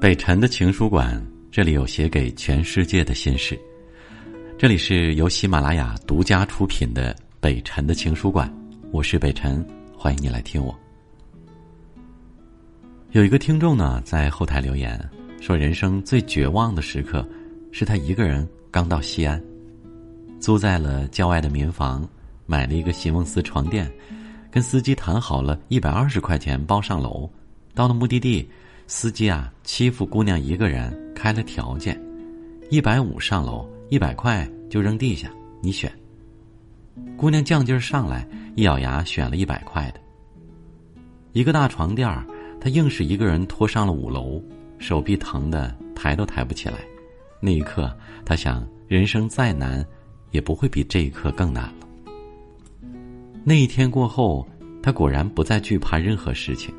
北辰的情书馆，这里有写给全世界的心事。这里是由喜马拉雅独家出品的北辰的情书馆，我是北辰，欢迎你来听我。有一个听众呢，在后台留言说，人生最绝望的时刻，是他一个人刚到西安，租在了郊外的民房，买了一个席梦思床垫，跟司机谈好了一百二十块钱包上楼，到了目的地。司机啊，欺负姑娘一个人，开了条件，一百五上楼，一百块就扔地下，你选。姑娘犟劲儿上来，一咬牙选了一百块的。一个大床垫儿，她硬是一个人拖上了五楼，手臂疼的抬都抬不起来。那一刻，他想，人生再难，也不会比这一刻更难了。那一天过后，他果然不再惧怕任何事情。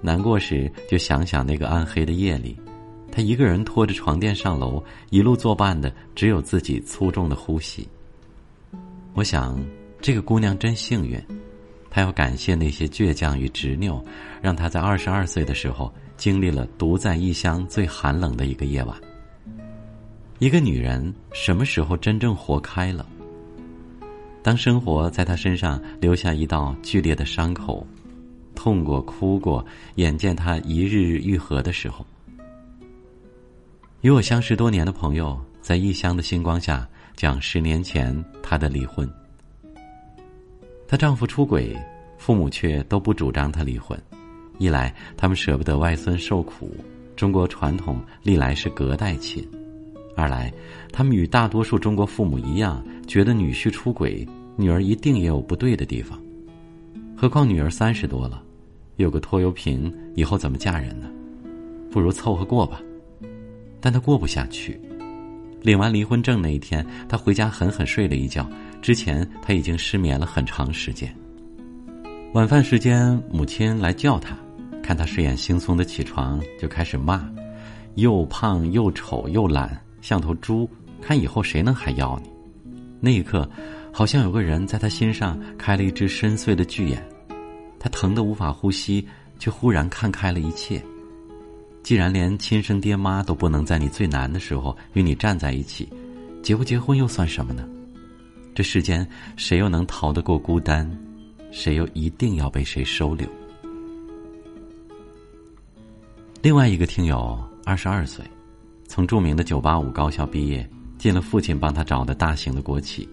难过时，就想想那个暗黑的夜里，他一个人拖着床垫上楼，一路作伴的只有自己粗重的呼吸。我想，这个姑娘真幸运，她要感谢那些倔强与执拗，让她在二十二岁的时候经历了独在异乡最寒冷的一个夜晚。一个女人什么时候真正活开了？当生活在她身上留下一道剧烈的伤口。痛过、哭过，眼见她一日日愈合的时候，与我相识多年的朋友在异乡的星光下讲十年前她的离婚。她丈夫出轨，父母却都不主张她离婚。一来，他们舍不得外孙受苦，中国传统历来是隔代亲；二来，他们与大多数中国父母一样，觉得女婿出轨，女儿一定也有不对的地方。何况女儿三十多了。有个拖油瓶，以后怎么嫁人呢？不如凑合过吧。但他过不下去。领完离婚证那一天，他回家狠狠睡了一觉。之前他已经失眠了很长时间。晚饭时间，母亲来叫他，看他睡眼惺忪的起床，就开始骂：“又胖又丑又懒，像头猪。看以后谁能还要你？”那一刻，好像有个人在他心上开了一只深邃的巨眼。他疼得无法呼吸，却忽然看开了一切。既然连亲生爹妈都不能在你最难的时候与你站在一起，结不结婚又算什么呢？这世间谁又能逃得过孤单？谁又一定要被谁收留？另外一个听友二十二岁，从著名的九八五高校毕业，进了父亲帮他找的大型的国企。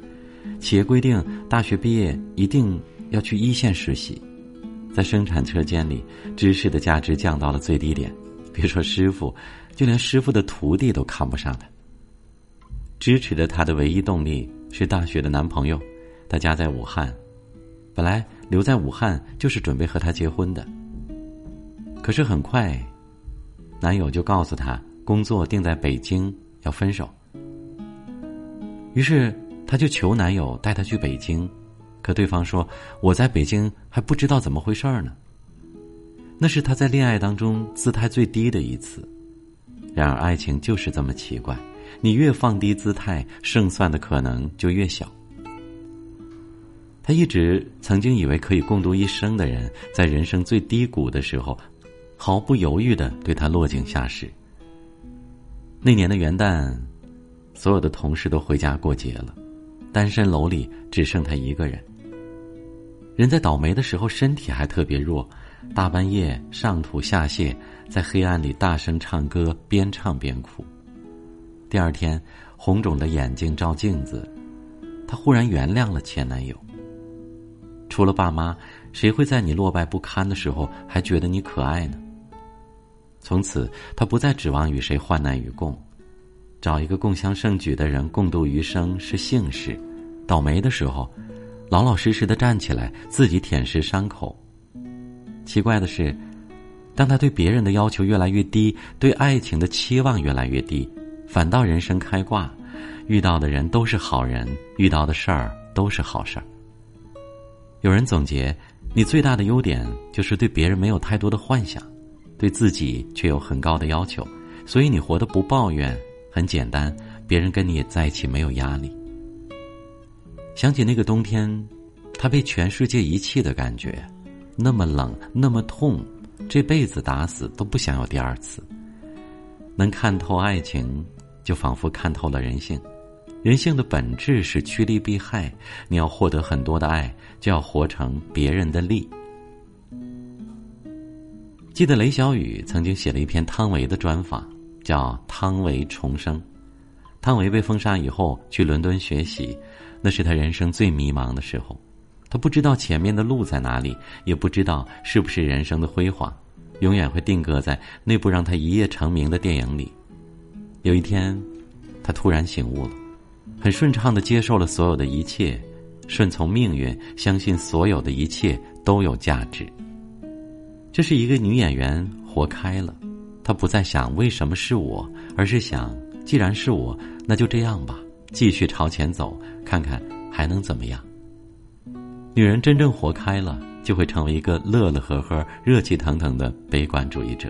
企业规定，大学毕业一定要去一线实习。在生产车间里，知识的价值降到了最低点。别说师傅，就连师傅的徒弟都看不上他。支持着他的唯一动力是大学的男朋友，他家在武汉，本来留在武汉就是准备和他结婚的。可是很快，男友就告诉他工作定在北京，要分手。于是，她就求男友带她去北京。可对方说：“我在北京还不知道怎么回事儿呢。”那是她在恋爱当中姿态最低的一次。然而，爱情就是这么奇怪，你越放低姿态，胜算的可能就越小。他一直曾经以为可以共度一生的人，在人生最低谷的时候，毫不犹豫的对他落井下石。那年的元旦，所有的同事都回家过节了，单身楼里只剩他一个人。人在倒霉的时候，身体还特别弱，大半夜上吐下泻，在黑暗里大声唱歌，边唱边哭。第二天，红肿的眼睛照镜子，她忽然原谅了前男友。除了爸妈，谁会在你落败不堪的时候还觉得你可爱呢？从此，她不再指望与谁患难与共，找一个共襄盛举的人共度余生是幸事，倒霉的时候。老老实实的站起来，自己舔舐伤口。奇怪的是，当他对别人的要求越来越低，对爱情的期望越来越低，反倒人生开挂，遇到的人都是好人，遇到的事儿都是好事儿。有人总结，你最大的优点就是对别人没有太多的幻想，对自己却有很高的要求，所以你活得不抱怨，很简单，别人跟你在一起没有压力。想起那个冬天，他被全世界遗弃的感觉，那么冷，那么痛，这辈子打死都不想有第二次。能看透爱情，就仿佛看透了人性。人性的本质是趋利避害，你要获得很多的爱，就要活成别人的利。记得雷小雨曾经写了一篇汤唯的专访，叫《汤唯重生》。汤唯被封杀以后去伦敦学习，那是他人生最迷茫的时候。他不知道前面的路在哪里，也不知道是不是人生的辉煌，永远会定格在那部让他一夜成名的电影里。有一天，他突然醒悟了，很顺畅的接受了所有的一切，顺从命运，相信所有的一切都有价值。这是一个女演员活开了，他不再想为什么是我，而是想既然是我，那就这样吧，继续朝前走，看看还能怎么样。女人真正活开了，就会成为一个乐乐呵呵、热气腾腾的悲观主义者，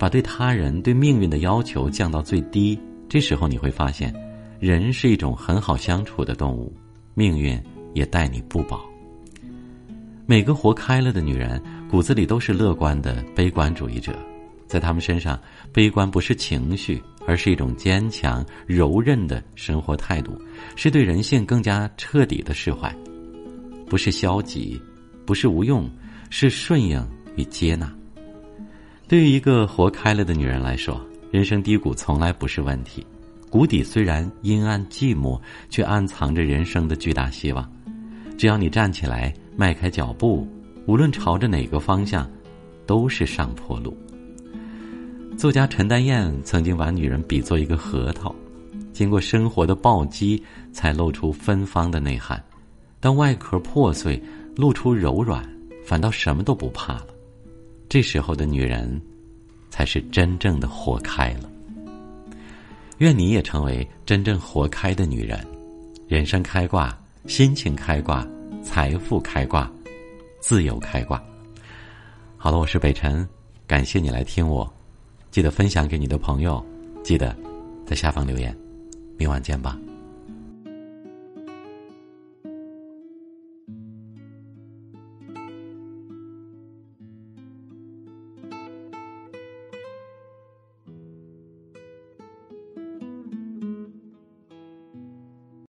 把对他人、对命运的要求降到最低。这时候你会发现，人是一种很好相处的动物，命运也待你不薄。每个活开了的女人。骨子里都是乐观的悲观主义者，在他们身上，悲观不是情绪，而是一种坚强柔韧的生活态度，是对人性更加彻底的释怀，不是消极，不是无用，是顺应与接纳。对于一个活开了的女人来说，人生低谷从来不是问题，谷底虽然阴暗寂寞，却暗藏着人生的巨大希望。只要你站起来，迈开脚步。无论朝着哪个方向，都是上坡路。作家陈丹燕曾经把女人比作一个核桃，经过生活的暴击，才露出芬芳的内涵。当外壳破碎，露出柔软，反倒什么都不怕了。这时候的女人，才是真正的活开了。愿你也成为真正活开的女人，人生开挂，心情开挂，财富开挂。自由开挂。好了，我是北辰，感谢你来听我，记得分享给你的朋友，记得在下方留言，明晚见吧。